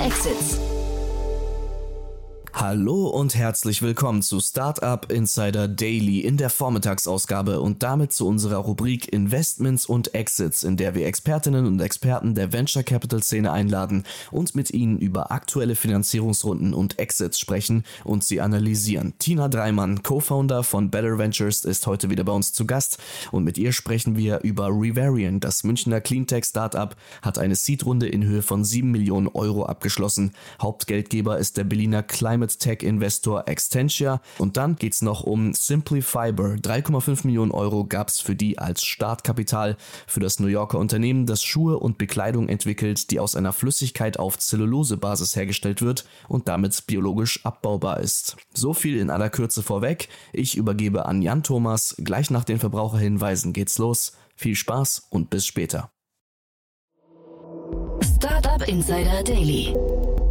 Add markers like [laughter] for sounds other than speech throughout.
Exits. Hallo und herzlich willkommen zu Startup Insider Daily in der Vormittagsausgabe und damit zu unserer Rubrik Investments und Exits, in der wir Expertinnen und Experten der Venture Capital Szene einladen und mit ihnen über aktuelle Finanzierungsrunden und Exits sprechen und sie analysieren. Tina Dreimann, Co-Founder von Better Ventures, ist heute wieder bei uns zu Gast und mit ihr sprechen wir über Revarian. Das Münchner Cleantech Startup hat eine Seed-Runde in Höhe von 7 Millionen Euro abgeschlossen. Hauptgeldgeber ist der Berliner Climate Climate Tech Investor Extentia. Und dann geht es noch um Simply Fiber. 3,5 Millionen Euro gab es für die als Startkapital für das New Yorker Unternehmen, das Schuhe und Bekleidung entwickelt, die aus einer Flüssigkeit auf Zellulosebasis hergestellt wird und damit biologisch abbaubar ist. So viel in aller Kürze vorweg. Ich übergebe an Jan Thomas. Gleich nach den Verbraucherhinweisen geht's los. Viel Spaß und bis später. Startup Insider Daily.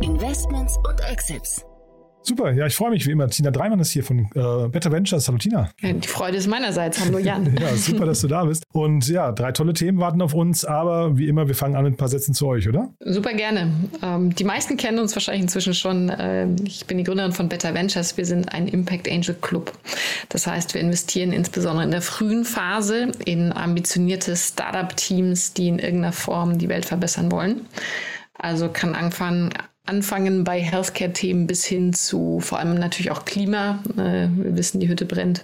Investments und Exits. Super, ja, ich freue mich wie immer. Tina Dreimann ist hier von äh, Better Ventures. Hallo Tina. Die Freude ist meinerseits. Hallo [laughs] Jan. ja, super, dass du da bist. Und ja, drei tolle Themen warten auf uns, aber wie immer, wir fangen an mit ein paar Sätzen zu euch, oder? Super gerne. Ähm, die meisten kennen uns wahrscheinlich inzwischen schon. Äh, ich bin die Gründerin von Better Ventures. Wir sind ein Impact Angel Club. Das heißt, wir investieren insbesondere in der frühen Phase in ambitionierte Startup-Teams, die in irgendeiner Form die Welt verbessern wollen. Also kann anfangen, anfangen bei Healthcare-Themen bis hin zu vor allem natürlich auch Klima. Äh, wir wissen, die Hütte brennt.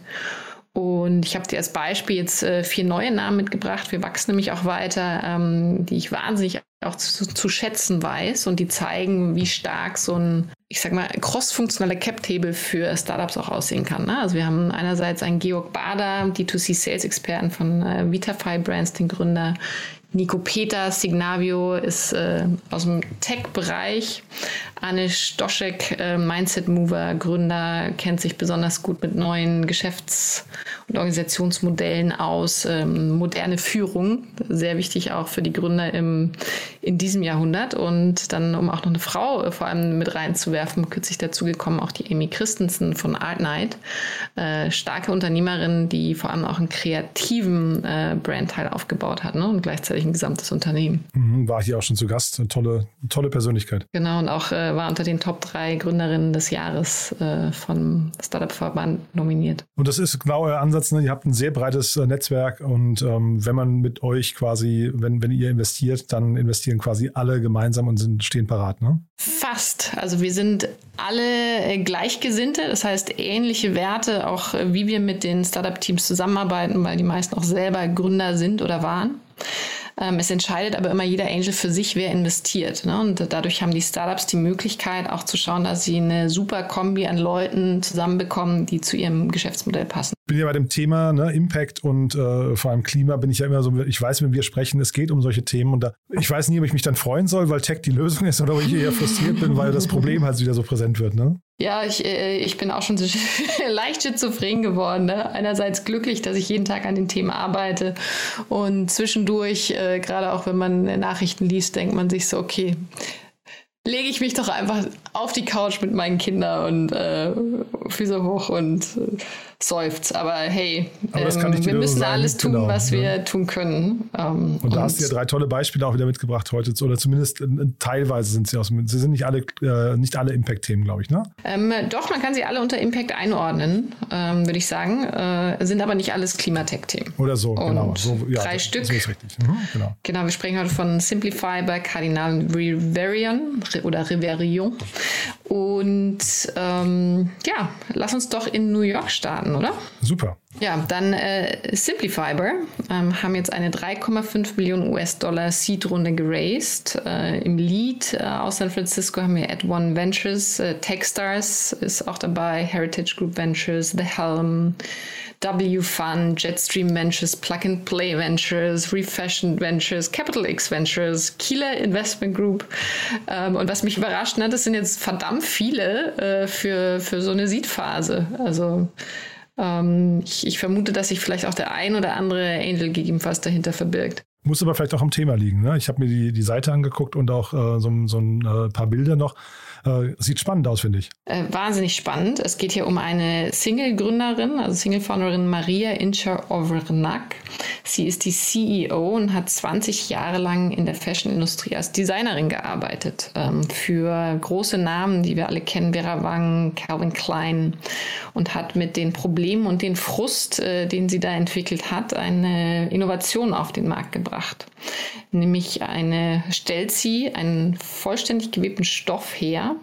Und ich habe dir als Beispiel jetzt äh, vier neue Namen mitgebracht. Wir wachsen nämlich auch weiter, ähm, die ich wahnsinnig auch zu, zu, schätzen weiß und die zeigen, wie stark so ein, ich sag mal, cross-funktionaler Cap-Table für Startups auch aussehen kann. Ne? Also wir haben einerseits einen Georg Bader, D2C-Sales-Experten von äh, Vitafy Brands, den Gründer. Nico Peter Signavio ist äh, aus dem Tech-Bereich. Anne Stoschek, äh, Mindset Mover, Gründer, kennt sich besonders gut mit neuen Geschäfts- und Organisationsmodellen aus. Ähm, moderne Führung, sehr wichtig auch für die Gründer im, in diesem Jahrhundert. Und dann, um auch noch eine Frau äh, vor allem mit reinzuwerfen, kürzlich dazu gekommen, auch die Amy Christensen von Art Night. Äh, starke Unternehmerin, die vor allem auch einen kreativen äh, Brandteil aufgebaut hat ne? und gleichzeitig ein gesamtes Unternehmen. Mhm, war hier auch schon zu Gast. Eine tolle, tolle Persönlichkeit. Genau, und auch äh, war unter den Top 3 Gründerinnen des Jahres äh, vom Startup-Verband nominiert. Und das ist genau euer Ansatz. Ne? Ihr habt ein sehr breites äh, Netzwerk und ähm, wenn man mit euch quasi, wenn, wenn ihr investiert, dann investieren quasi alle gemeinsam und sind, stehen parat. Ne? Fast. Also wir sind alle äh, Gleichgesinnte, das heißt ähnliche Werte, auch äh, wie wir mit den Startup-Teams zusammenarbeiten, weil die meisten auch selber Gründer sind oder waren. Ähm, es entscheidet aber immer jeder Angel für sich, wer investiert. Ne? Und dadurch haben die Startups die Möglichkeit, auch zu schauen, dass sie eine super Kombi an Leuten zusammenbekommen, die zu ihrem Geschäftsmodell passen. Bin ja bei dem Thema ne, Impact und äh, vor allem Klima bin ich ja immer so, ich weiß, wenn wir sprechen, es geht um solche Themen und da, ich weiß nie, ob ich mich dann freuen soll, weil Tech die Lösung ist oder ob ich eher frustriert bin, weil das Problem halt wieder so präsent wird. Ne? Ja, ich, äh, ich bin auch schon so [laughs] leicht schizophren geworden. Ne? Einerseits glücklich, dass ich jeden Tag an den Themen arbeite und zwischendurch, äh, gerade auch wenn man Nachrichten liest, denkt man sich so, okay, lege ich mich doch einfach auf die Couch mit meinen Kindern und äh, Füße hoch und äh, seufzt. Aber hey, Aber ähm, wir müssen sein. alles tun, genau, was ja. wir tun können. Ähm, und da und hast du ja drei tolle Beispiele auch wieder mitgebracht heute, oder zumindest äh, teilweise sind sie aus. Sie sind nicht alle, äh, nicht alle Impact-Themen, glaube ich, ne? Ähm, doch, man kann sie alle unter Impact einordnen, ähm, würde ich sagen. Äh, sind aber nicht alles Klimatech-Themen. Oder so, und genau. So, ja, drei Stück. So ist richtig. Mhm, genau. genau, wir sprechen heute von Simplify bei Kardinal Riverian oder Riverion. Und ähm, ja, lass uns doch in New York starten, oder? Super. Ja, dann äh, Simplifiber ähm, haben jetzt eine 3,5 Millionen US-Dollar Seed-Runde geraced. Äh, Im Lead äh, aus San Francisco haben wir At One Ventures, äh, Techstars ist auch dabei, Heritage Group Ventures, The Helm, W Fund, Jetstream Ventures, Plug and Play Ventures, Refashion Ventures, Capital X Ventures, Kieler Investment Group. Ähm, und was mich überrascht, ne, das sind jetzt verdammt viele äh, für, für so eine Seed-Phase. Also ähm, ich, ich, vermute, dass sich vielleicht auch der ein oder andere Angel gegebenenfalls dahinter verbirgt. Muss aber vielleicht auch am Thema liegen. Ne? Ich habe mir die, die Seite angeguckt und auch äh, so, so ein äh, paar Bilder noch. Äh, sieht spannend aus, finde ich. Äh, wahnsinnig spannend. Es geht hier um eine Single-Gründerin, also Single-Founderin Maria Incher Overnack. Sie ist die CEO und hat 20 Jahre lang in der Fashion-Industrie als Designerin gearbeitet. Ähm, für große Namen, die wir alle kennen, Vera Wang, Calvin Klein und hat mit den Problemen und den Frust, äh, den sie da entwickelt hat, eine Innovation auf den Markt gebracht. Nämlich eine, stellt sie einen vollständig gewebten Stoff her,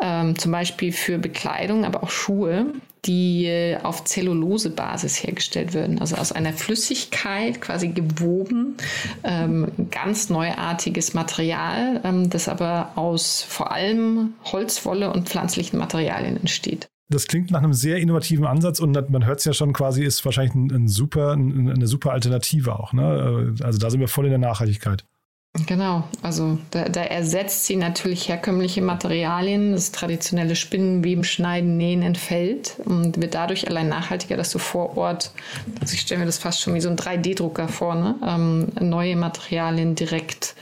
ähm, zum Beispiel für Bekleidung, aber auch Schuhe, die äh, auf Zellulosebasis hergestellt werden. Also aus einer Flüssigkeit quasi gewoben, ähm, ganz neuartiges Material, ähm, das aber aus vor allem Holzwolle und pflanzlichen Materialien entsteht. Das klingt nach einem sehr innovativen Ansatz und man hört es ja schon quasi, ist wahrscheinlich ein, ein super, ein, eine super Alternative auch. Ne? Also da sind wir voll in der Nachhaltigkeit. Genau, also da, da, ersetzt sie natürlich herkömmliche Materialien, das traditionelle Spinnen, Weben, Schneiden, Nähen entfällt und wird dadurch allein nachhaltiger, dass du vor Ort, also ich stelle mir das fast schon wie so ein 3D-Drucker vor, ne? ähm, neue Materialien direkt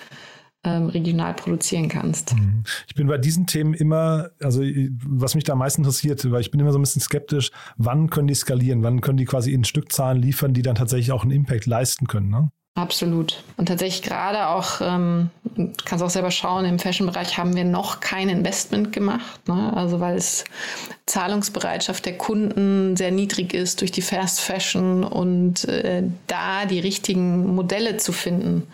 ähm, regional produzieren kannst. Mhm. Ich bin bei diesen Themen immer, also was mich da am meisten interessiert, weil ich bin immer so ein bisschen skeptisch, wann können die skalieren, wann können die quasi in Stückzahlen liefern, die dann tatsächlich auch einen Impact leisten können. Ne? Absolut. Und tatsächlich gerade auch, ähm, kannst auch selber schauen, im Fashion-Bereich haben wir noch kein Investment gemacht. Ne? Also weil es Zahlungsbereitschaft der Kunden sehr niedrig ist durch die Fast Fashion und äh, da die richtigen Modelle zu finden,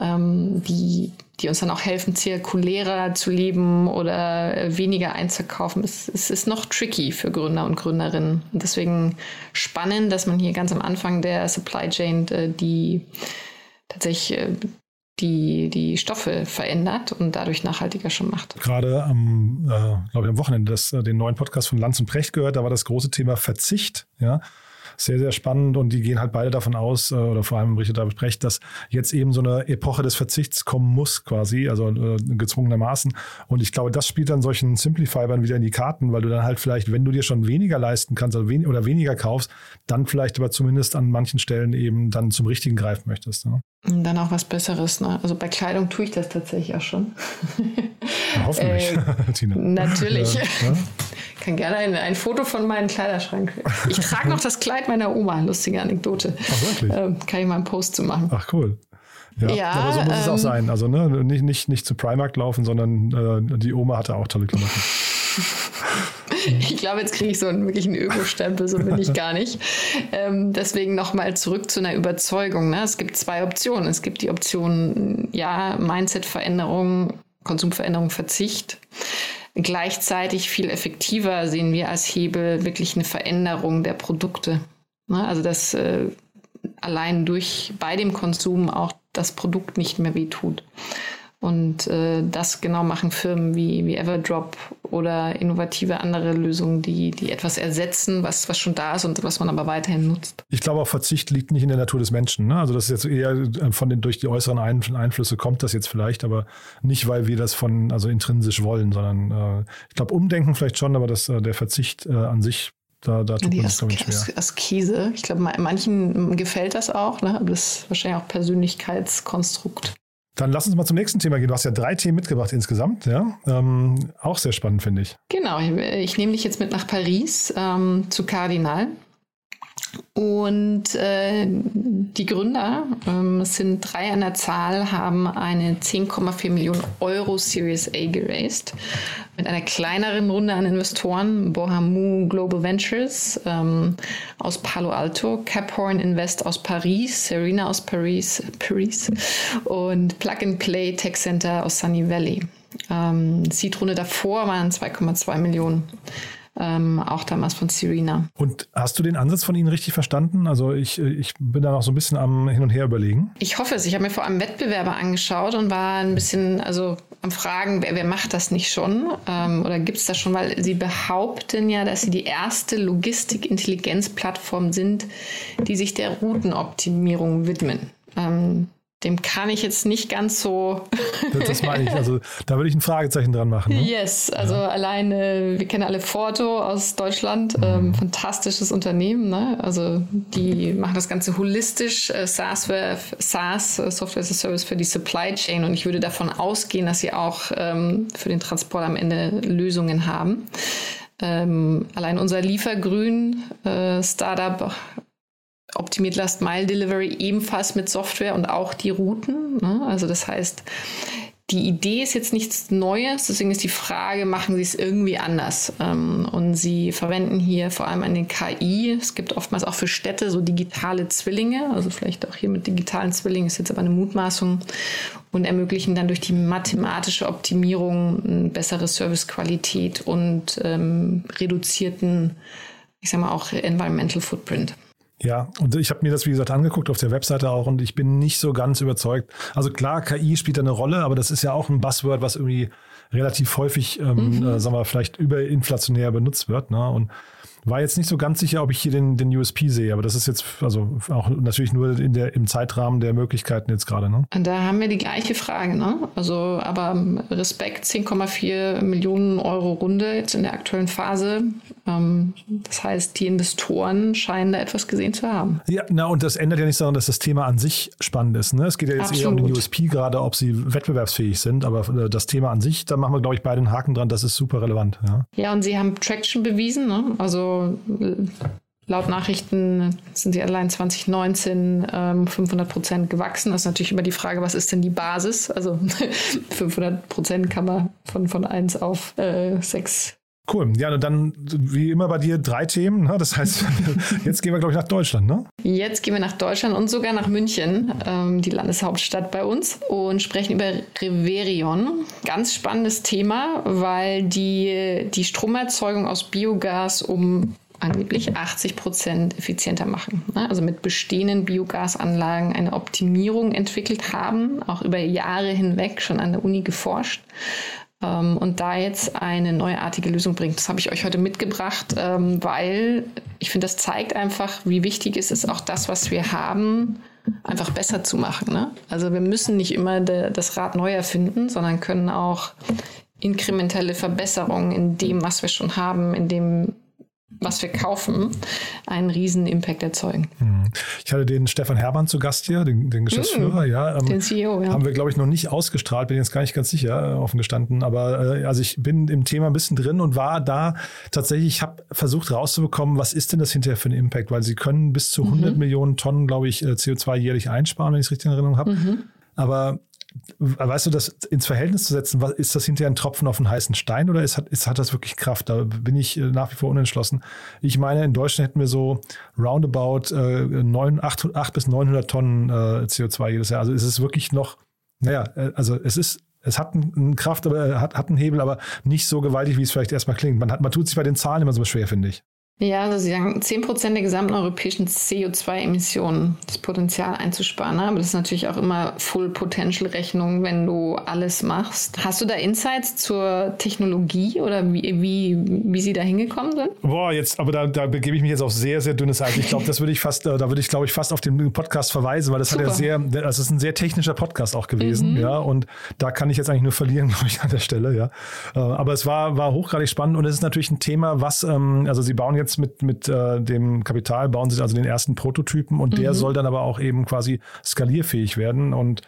ähm, die, die uns dann auch helfen, zirkulärer zu leben oder äh, weniger einzukaufen. Es, es ist noch tricky für Gründer und Gründerinnen. Und deswegen spannend, dass man hier ganz am Anfang der Supply Chain äh, die tatsächlich äh, die, die Stoffe verändert und dadurch nachhaltiger schon macht. Gerade am, äh, glaube ich, am Wochenende das, den neuen Podcast von Lanz und Precht gehört, da war das große Thema Verzicht, ja sehr, sehr spannend und die gehen halt beide davon aus, äh, oder vor allem Richard David Brecht, dass jetzt eben so eine Epoche des Verzichts kommen muss quasi, also äh, gezwungenermaßen. Und ich glaube, das spielt dann solchen Simplifybern wieder in die Karten, weil du dann halt vielleicht, wenn du dir schon weniger leisten kannst also wen oder weniger kaufst, dann vielleicht aber zumindest an manchen Stellen eben dann zum Richtigen greifen möchtest. Ne? Und dann auch was Besseres. Ne? Also bei Kleidung tue ich das tatsächlich auch schon. Ja, hoffentlich, [laughs] äh, [laughs] Tina. Natürlich. Ja, ja? Kann gerne ein, ein, Foto von meinem Kleiderschrank. Ich trage noch das Kleid meiner Oma. Lustige Anekdote. Ach, wirklich? Ähm, kann ich mal einen Post zu machen. Ach, cool. Ja, ja aber so muss ähm, es auch ähm, sein. Also ne, nicht, nicht, nicht zu Primark laufen, sondern äh, die Oma hatte auch tolle Klamotten. [laughs] ich glaube, jetzt kriege ich so einen wirklichen Öko-Stempel, so bin ich gar nicht. Ähm, deswegen nochmal zurück zu einer Überzeugung. Ne? Es gibt zwei Optionen. Es gibt die Option, ja, Mindset-Veränderung, Konsumveränderung, Verzicht. Gleichzeitig viel effektiver sehen wir als Hebel wirklich eine Veränderung der Produkte. Ne? Also dass äh, allein durch bei dem Konsum auch das Produkt nicht mehr wehtut. Und äh, das genau machen Firmen wie, wie Everdrop oder innovative andere Lösungen, die, die etwas ersetzen, was, was schon da ist und was man aber weiterhin nutzt. Ich glaube, auch Verzicht liegt nicht in der Natur des Menschen. Ne? Also das ist jetzt eher äh, von den durch die äußeren Einflüsse kommt das jetzt vielleicht, aber nicht, weil wir das von also intrinsisch wollen, sondern äh, ich glaube, Umdenken vielleicht schon, aber das, äh, der Verzicht äh, an sich da, da tut man das, glaube ich, schwer. Askese. Ich glaube, manchen gefällt das auch, ne? aber das ist wahrscheinlich auch Persönlichkeitskonstrukt. Dann lass uns mal zum nächsten Thema gehen. Du hast ja drei Themen mitgebracht insgesamt, ja. Ähm, auch sehr spannend, finde ich. Genau, ich, ich nehme dich jetzt mit nach Paris ähm, zu Kardinal. Und äh, die Gründer, ähm, sind drei an der Zahl, haben eine 10,4 Millionen Euro Series A geraced. Mit einer kleineren Runde an Investoren, Bohamu Global Ventures ähm, aus Palo Alto, Caphorn Invest aus Paris, Serena aus Paris, Paris und Plug and Play Tech Center aus Sunny Valley. Ähm, Seed-Runde davor waren 2,2 Millionen ähm, auch damals von Serena. Und hast du den Ansatz von Ihnen richtig verstanden? Also ich, ich bin da noch so ein bisschen am Hin und Her überlegen. Ich hoffe es. Ich habe mir vor allem Wettbewerber angeschaut und war ein bisschen also am Fragen, wer, wer macht das nicht schon? Ähm, oder gibt es das schon? Weil sie behaupten ja, dass sie die erste Logistik-Intelligenz-Plattform sind, die sich der Routenoptimierung widmen. Ähm, dem kann ich jetzt nicht ganz so. [laughs] das meine ich. Also [laughs] da würde ich ein Fragezeichen dran machen. Ne? Yes, also ja. alleine, wir kennen alle Forto aus Deutschland, mhm. ähm, fantastisches Unternehmen. Ne? Also die machen das Ganze holistisch, äh, SaaS, für, SaaS, äh, Software as a Service für die Supply Chain. Und ich würde davon ausgehen, dass sie auch ähm, für den Transport am Ende Lösungen haben. Ähm, allein unser Liefergrün äh, Startup optimiert Last Mile Delivery ebenfalls mit Software und auch die Routen. Ne? Also das heißt, die Idee ist jetzt nichts Neues, deswegen ist die Frage, machen Sie es irgendwie anders? Ähm, und Sie verwenden hier vor allem eine KI. Es gibt oftmals auch für Städte so digitale Zwillinge, also vielleicht auch hier mit digitalen Zwillingen ist jetzt aber eine Mutmaßung und ermöglichen dann durch die mathematische Optimierung eine bessere Servicequalität und ähm, reduzierten, ich sage mal auch Environmental Footprint. Ja, und ich habe mir das, wie gesagt, angeguckt auf der Webseite auch und ich bin nicht so ganz überzeugt. Also klar, KI spielt da eine Rolle, aber das ist ja auch ein Buzzword, was irgendwie relativ häufig, ähm, mhm. äh, sagen wir, vielleicht überinflationär benutzt wird. Ne? Und war jetzt nicht so ganz sicher, ob ich hier den, den USP sehe, aber das ist jetzt also auch natürlich nur in der, im Zeitrahmen der Möglichkeiten jetzt gerade. Ne? Da haben wir die gleiche Frage. Ne? Also, aber Respekt, 10,4 Millionen Euro Runde jetzt in der aktuellen Phase. Ähm, das heißt, die Investoren scheinen da etwas gesehen zu haben. Ja, na und das ändert ja nicht daran, dass das Thema an sich spannend ist. Ne? Es geht ja jetzt Absolut. eher um den USP gerade, ob sie wettbewerbsfähig sind, aber äh, das Thema an sich, da machen wir, glaube ich, beide einen Haken dran, das ist super relevant. Ja, ja und sie haben Traction bewiesen. Ne? Also laut Nachrichten sind sie allein 2019 ähm, 500 Prozent gewachsen. Das ist natürlich immer die Frage, was ist denn die Basis? Also [laughs] 500 Prozent kann man von, von 1 auf äh, 6 Cool. Ja, und dann wie immer bei dir drei Themen. Ne? Das heißt, [laughs] jetzt gehen wir, glaube ich, nach Deutschland, ne? Jetzt gehen wir nach Deutschland und sogar nach München, ähm, die Landeshauptstadt bei uns, und sprechen über Reverion. Ganz spannendes Thema, weil die die Stromerzeugung aus Biogas um angeblich 80 Prozent effizienter machen. Ne? Also mit bestehenden Biogasanlagen eine Optimierung entwickelt haben, auch über Jahre hinweg schon an der Uni geforscht ähm, und da jetzt eine neuartige Lösung bringt. Das habe ich euch heute mitgebracht, ähm, weil ich finde, das zeigt einfach, wie wichtig es ist, auch das, was wir haben, einfach besser zu machen. Ne? Also wir müssen nicht immer de, das Rad neu erfinden, sondern können auch inkrementelle Verbesserungen in dem, was wir schon haben, in dem was wir kaufen, einen riesen Impact erzeugen. Mhm. Ich hatte den Stefan Hermann zu Gast hier, den, den Geschäftsführer, mhm. ja. Ähm, den CEO, ja. Haben wir, glaube ich, noch nicht ausgestrahlt, bin jetzt gar nicht ganz sicher, äh, offen gestanden. Aber äh, also ich bin im Thema ein bisschen drin und war da tatsächlich, ich habe versucht rauszubekommen, was ist denn das hinterher für ein Impact? Weil sie können bis zu 100 mhm. Millionen Tonnen, glaube ich, äh, CO2 jährlich einsparen, wenn ich es richtig in Erinnerung habe. Mhm. Aber weißt du, das ins Verhältnis zu setzen, was, ist das hinterher ein Tropfen auf einen heißen Stein oder ist, hat, ist, hat das wirklich Kraft? Da bin ich äh, nach wie vor unentschlossen. Ich meine, in Deutschland hätten wir so roundabout äh, 9, 8, 8 bis 900 Tonnen äh, CO2 jedes Jahr. Also ist es wirklich noch, naja, äh, also es ist es hat eine Kraft, aber hat, hat einen Hebel, aber nicht so gewaltig, wie es vielleicht erstmal klingt. Man, hat, man tut sich bei den Zahlen immer so schwer, finde ich. Ja, also Sie sagen 10% der gesamten europäischen CO2-Emissionen, das Potenzial einzusparen. Ne? Aber das ist natürlich auch immer Full-Potential-Rechnung, wenn du alles machst. Hast du da Insights zur Technologie oder wie, wie, wie Sie da hingekommen sind? Boah, jetzt, aber da, da begebe ich mich jetzt auf sehr, sehr dünnes Eis. Ich glaube, das würde ich fast, äh, da würde ich, glaube ich, fast auf den Podcast verweisen, weil das Super. hat ja sehr, das ist ein sehr technischer Podcast auch gewesen, mhm. ja. Und da kann ich jetzt eigentlich nur verlieren, [laughs] glaube ich, an der Stelle, ja. Äh, aber es war, war hochgradig spannend und es ist natürlich ein Thema, was, ähm, also Sie bauen jetzt jetzt mit, mit äh, dem Kapital, bauen sie also den ersten Prototypen und mhm. der soll dann aber auch eben quasi skalierfähig werden und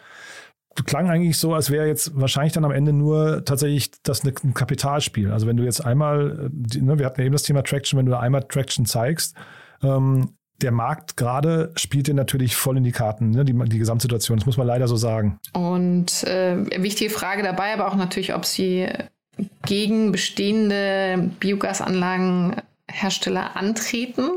klang eigentlich so, als wäre jetzt wahrscheinlich dann am Ende nur tatsächlich das ein Kapitalspiel. Also wenn du jetzt einmal, ne, wir hatten ja eben das Thema Traction, wenn du einmal Traction zeigst, ähm, der Markt gerade spielt dir natürlich voll in die Karten, ne, die, die Gesamtsituation. Das muss man leider so sagen. Und äh, wichtige Frage dabei, aber auch natürlich, ob sie gegen bestehende Biogasanlagen Hersteller antreten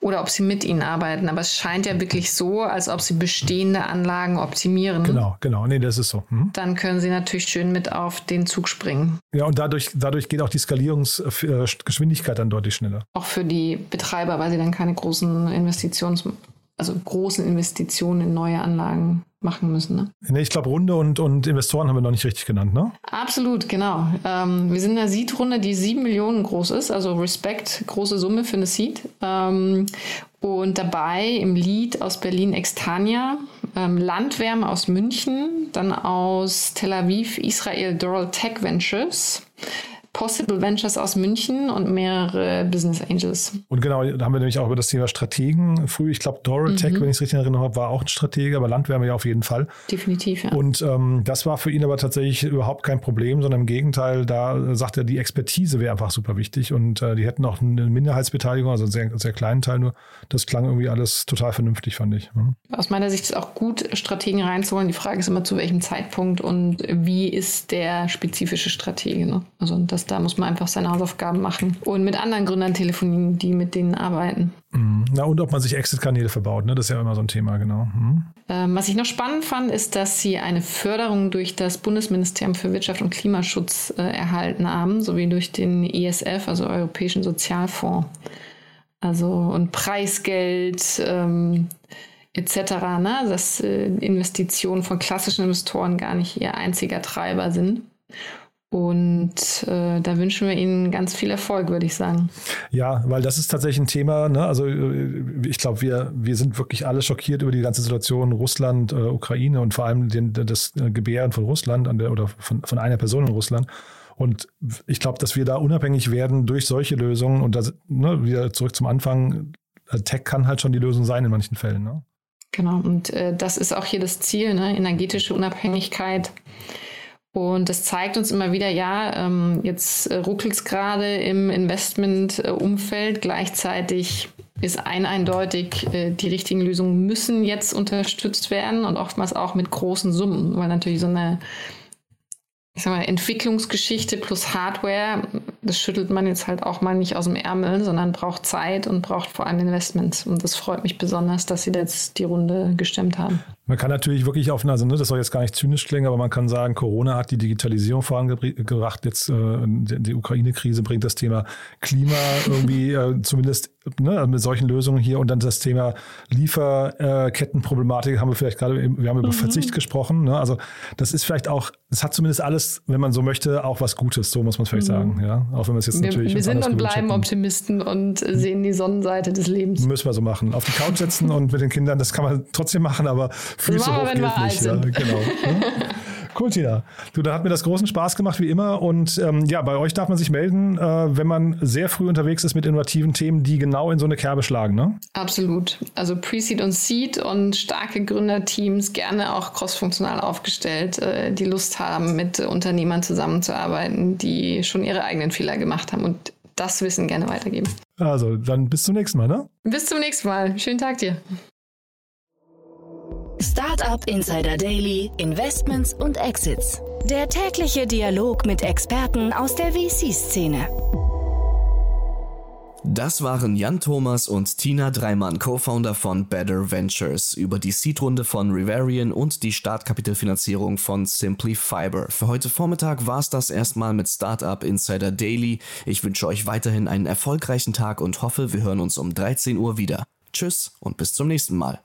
oder ob sie mit ihnen arbeiten. Aber es scheint ja wirklich so, als ob sie bestehende Anlagen optimieren. Genau, genau. Nee, das ist so. Mhm. Dann können sie natürlich schön mit auf den Zug springen. Ja, und dadurch, dadurch geht auch die Skalierungsgeschwindigkeit dann deutlich schneller. Auch für die Betreiber, weil sie dann keine großen Investitions, also großen Investitionen in neue Anlagen machen müssen. Ne? Nee, ich glaube, Runde und, und Investoren haben wir noch nicht richtig genannt, ne? Absolut, genau. Ähm, wir sind in einer Seed-Runde, die sieben Millionen groß ist, also Respekt, große Summe für eine Seed. Ähm, und dabei im Lead aus Berlin Extania, ähm, Landwärme aus München, dann aus Tel Aviv, Israel, Doral Tech Ventures. Possible Ventures aus München und mehrere Business Angels. Und genau, da haben wir nämlich auch über das Thema Strategen früh. Ich glaube, Dorotech, mhm. wenn ich es richtig erinnere, war auch ein Stratege, aber Landwärme ja auf jeden Fall. Definitiv, ja. Und ähm, das war für ihn aber tatsächlich überhaupt kein Problem, sondern im Gegenteil, da sagt er, die Expertise wäre einfach super wichtig und äh, die hätten auch eine Minderheitsbeteiligung, also einen sehr, sehr kleinen Teil nur. Das klang irgendwie alles total vernünftig, fand ich. Mhm. Aus meiner Sicht ist es auch gut, Strategen reinzuholen. Die Frage ist immer, zu welchem Zeitpunkt und wie ist der spezifische Stratege. Ne? Also das da muss man einfach seine Hausaufgaben machen und mit anderen Gründern telefonieren, die mit denen arbeiten. Mhm. Na und ob man sich Exit-Kanäle verbaut, ne? das ist ja immer so ein Thema, genau. Mhm. Ähm, was ich noch spannend fand, ist, dass sie eine Förderung durch das Bundesministerium für Wirtschaft und Klimaschutz äh, erhalten haben, sowie durch den ESF, also Europäischen Sozialfonds. Also und Preisgeld. Ähm, etc., ne? dass äh, Investitionen von klassischen Investoren gar nicht ihr einziger Treiber sind. Und äh, da wünschen wir Ihnen ganz viel Erfolg, würde ich sagen. Ja, weil das ist tatsächlich ein Thema. Ne? Also äh, ich glaube, wir, wir sind wirklich alle schockiert über die ganze Situation Russland, äh, Ukraine und vor allem den, das äh, Gebären von Russland an der, oder von, von einer Person in Russland. Und ich glaube, dass wir da unabhängig werden durch solche Lösungen und das, ne, wieder zurück zum Anfang. Äh, Tech kann halt schon die Lösung sein in manchen Fällen. Ne? Genau, und äh, das ist auch hier das Ziel, ne? energetische Unabhängigkeit und das zeigt uns immer wieder, ja, ähm, jetzt äh, ruckelt es gerade im Investmentumfeld. Gleichzeitig ist ein eindeutig, äh, die richtigen Lösungen müssen jetzt unterstützt werden und oftmals auch mit großen Summen, weil natürlich so eine ich sag mal, Entwicklungsgeschichte plus Hardware, das schüttelt man jetzt halt auch mal nicht aus dem Ärmel, sondern braucht Zeit und braucht vor allem Investments. Und das freut mich besonders, dass Sie jetzt die Runde gestemmt haben. Man kann natürlich wirklich auf, also ne, das soll jetzt gar nicht zynisch klingen, aber man kann sagen, Corona hat die Digitalisierung vorangebracht. Jetzt äh, die Ukraine-Krise bringt das Thema Klima irgendwie äh, zumindest ne, mit solchen Lösungen hier und dann das Thema Lieferkettenproblematik haben wir vielleicht gerade, wir haben über mhm. Verzicht gesprochen. Ne? Also das ist vielleicht auch, es hat zumindest alles, wenn man so möchte, auch was Gutes, so muss man es vielleicht mhm. sagen. Ja? Auch wenn wir es jetzt wir, natürlich. Wir sind und bleiben hätten. Optimisten und sehen die Sonnenseite des Lebens. Müssen wir so machen. Auf die Couch setzen und mit den Kindern, das kann man trotzdem machen, aber Füße hoch gilt nicht. Ja, genau. [laughs] Cool, Tina. Du, da hat mir das großen Spaß gemacht, wie immer. Und ähm, ja, bei euch darf man sich melden, äh, wenn man sehr früh unterwegs ist mit innovativen Themen, die genau in so eine Kerbe schlagen, ne? Absolut. Also Pre-Seed und Seed und starke Gründerteams, gerne auch crossfunktional aufgestellt, äh, die Lust haben, mit Unternehmern zusammenzuarbeiten, die schon ihre eigenen Fehler gemacht haben und das Wissen gerne weitergeben. Also, dann bis zum nächsten Mal, ne? Bis zum nächsten Mal. Schönen Tag dir. Startup Insider Daily, Investments und Exits. Der tägliche Dialog mit Experten aus der VC-Szene. Das waren Jan Thomas und Tina Dreimann, Co-Founder von Better Ventures, über die Seed-Runde von Rivarian und die Startkapitalfinanzierung von Simply Fiber. Für heute Vormittag war es das erstmal mit Startup Insider Daily. Ich wünsche euch weiterhin einen erfolgreichen Tag und hoffe, wir hören uns um 13 Uhr wieder. Tschüss und bis zum nächsten Mal.